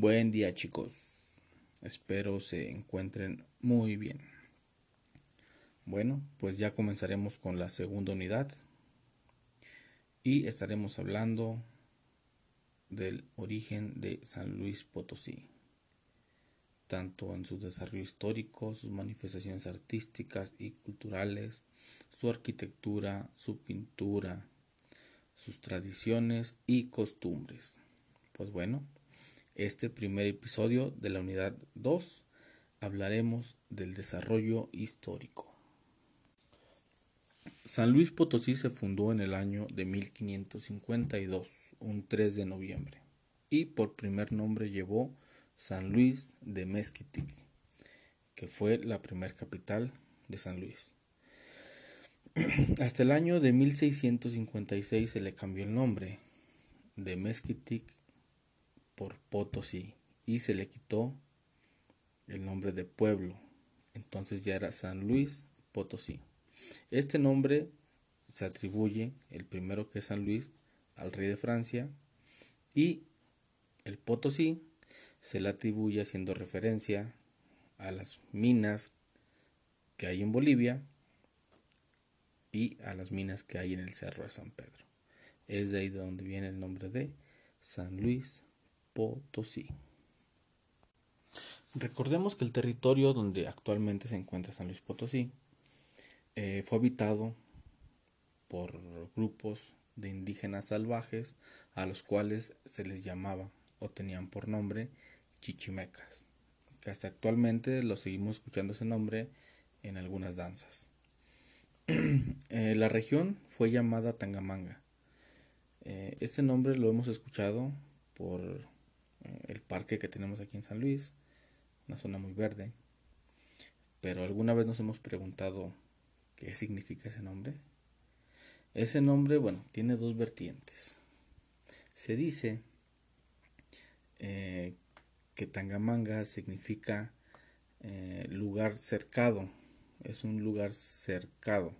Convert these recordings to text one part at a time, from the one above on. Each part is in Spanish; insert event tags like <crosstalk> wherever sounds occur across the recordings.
Buen día chicos, espero se encuentren muy bien. Bueno, pues ya comenzaremos con la segunda unidad y estaremos hablando del origen de San Luis Potosí, tanto en su desarrollo histórico, sus manifestaciones artísticas y culturales, su arquitectura, su pintura, sus tradiciones y costumbres. Pues bueno, este primer episodio de la unidad 2 hablaremos del desarrollo histórico. San Luis Potosí se fundó en el año de 1552, un 3 de noviembre, y por primer nombre llevó San Luis de Mezquitic, que fue la primer capital de San Luis. <clears throat> Hasta el año de 1656 se le cambió el nombre de Mezquitic por Potosí y se le quitó el nombre de pueblo. Entonces ya era San Luis Potosí. Este nombre se atribuye, el primero que es San Luis, al rey de Francia y el Potosí se le atribuye haciendo referencia a las minas que hay en Bolivia y a las minas que hay en el Cerro de San Pedro. Es de ahí de donde viene el nombre de San Luis Potosí. Recordemos que el territorio donde actualmente se encuentra San Luis Potosí eh, fue habitado por grupos de indígenas salvajes a los cuales se les llamaba o tenían por nombre chichimecas, que hasta actualmente lo seguimos escuchando ese nombre en algunas danzas. <clears throat> Eh, la región fue llamada Tangamanga. Eh, este nombre lo hemos escuchado por el parque que tenemos aquí en San Luis, una zona muy verde. Pero alguna vez nos hemos preguntado qué significa ese nombre. Ese nombre, bueno, tiene dos vertientes. Se dice eh, que Tangamanga significa eh, lugar cercado, es un lugar cercado.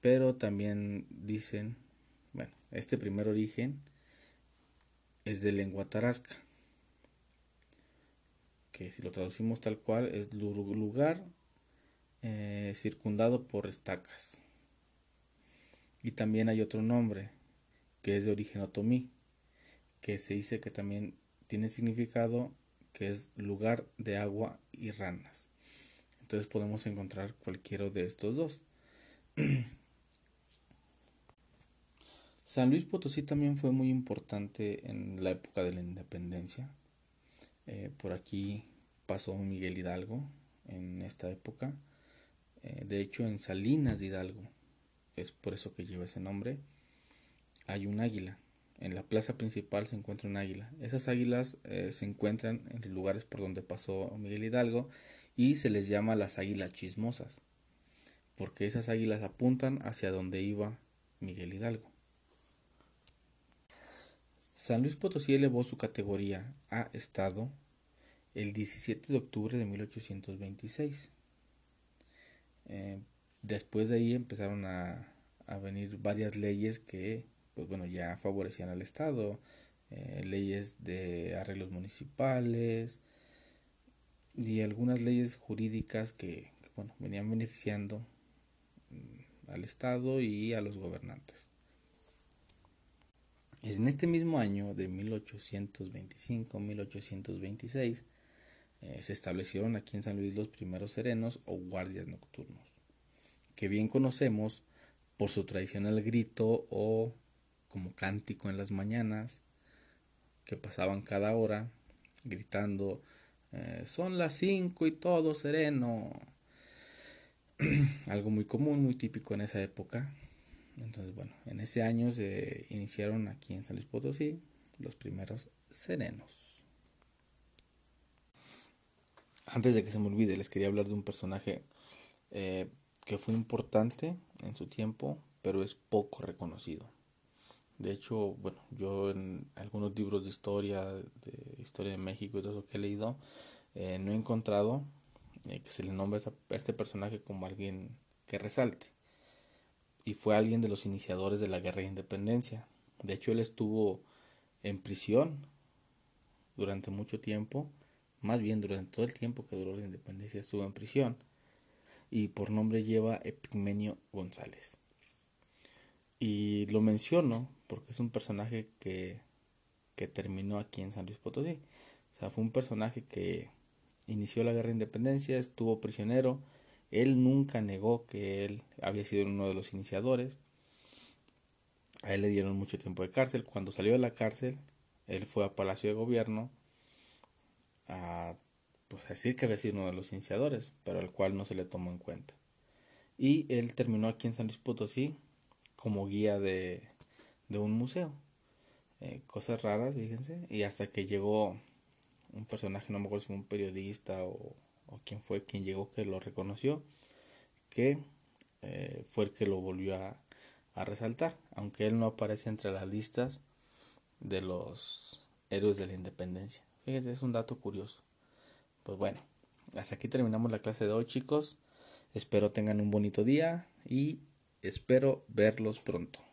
Pero también dicen, bueno, este primer origen es de lengua tarasca, que si lo traducimos tal cual es lugar eh, circundado por estacas. Y también hay otro nombre que es de origen otomí, que se dice que también tiene significado que es lugar de agua y ranas. Entonces podemos encontrar cualquiera de estos dos. <clears throat> San Luis Potosí también fue muy importante en la época de la independencia. Eh, por aquí pasó Miguel Hidalgo en esta época. Eh, de hecho, en Salinas de Hidalgo, es por eso que lleva ese nombre, hay un águila. En la plaza principal se encuentra un águila. Esas águilas eh, se encuentran en lugares por donde pasó Miguel Hidalgo y se les llama las águilas chismosas, porque esas águilas apuntan hacia donde iba Miguel Hidalgo. San Luis Potosí elevó su categoría a Estado el 17 de octubre de 1826. Eh, después de ahí empezaron a, venir varias leyes que, pues bueno, ya favorecían al Estado, eh, leyes de arreglos municipales y algunas leyes jurídicas que, bueno, venían beneficiando mm, al Estado y a los gobernantes. En este mismo año de 1825-1826 eh, se establecieron aquí en San Luis los primeros serenos o guardias nocturnos, que bien conocemos por su tradicional grito o como cántico en las mañanas, que pasaban cada hora gritando eh, son las cinco y todo sereno. <clears throat> Algo muy común, muy típico en esa época. Entonces, bueno, en ese año se iniciaron aquí en San Luis Potosí los primeros serenos. Antes de que se me olvide, les quería hablar de un personaje eh, que fue importante en su tiempo, pero es poco reconocido. De hecho, bueno, yo en algunos libros de historia, de historia de México y todo eso que he leído, eh, no he encontrado eh, que se le nombre a este personaje como alguien que resalte y fue alguien de los iniciadores de la guerra de independencia. De hecho, él estuvo en prisión durante mucho tiempo, más bien durante todo el tiempo que duró la independencia estuvo en prisión y por nombre lleva Epigmenio González. Y lo menciono porque es un personaje que, que terminó aquí en San Luis Potosí. O sea, fue un personaje que inició la guerra de independencia, estuvo prisionero, él nunca negó que él había sido uno de los iniciadores. A él le dieron mucho tiempo de cárcel. Cuando salió de la cárcel, él fue a Palacio de Gobierno a, pues, a decir que había sido uno de los iniciadores, pero al cual no se le tomó en cuenta. Y él terminó aquí en San Luis Potosí como guía de, de un museo. Eh, cosas raras, fíjense. Y hasta que llegó un personaje, no me acuerdo si un periodista o, o quién fue quien llegó que lo reconoció, que eh, fue el que lo volvió a, a resaltar, aunque él no aparece entre las listas de los héroes de la independencia. Fíjense, es un dato curioso. Pues bueno, hasta aquí terminamos la clase de hoy, chicos. Espero tengan un bonito día y espero verlos pronto.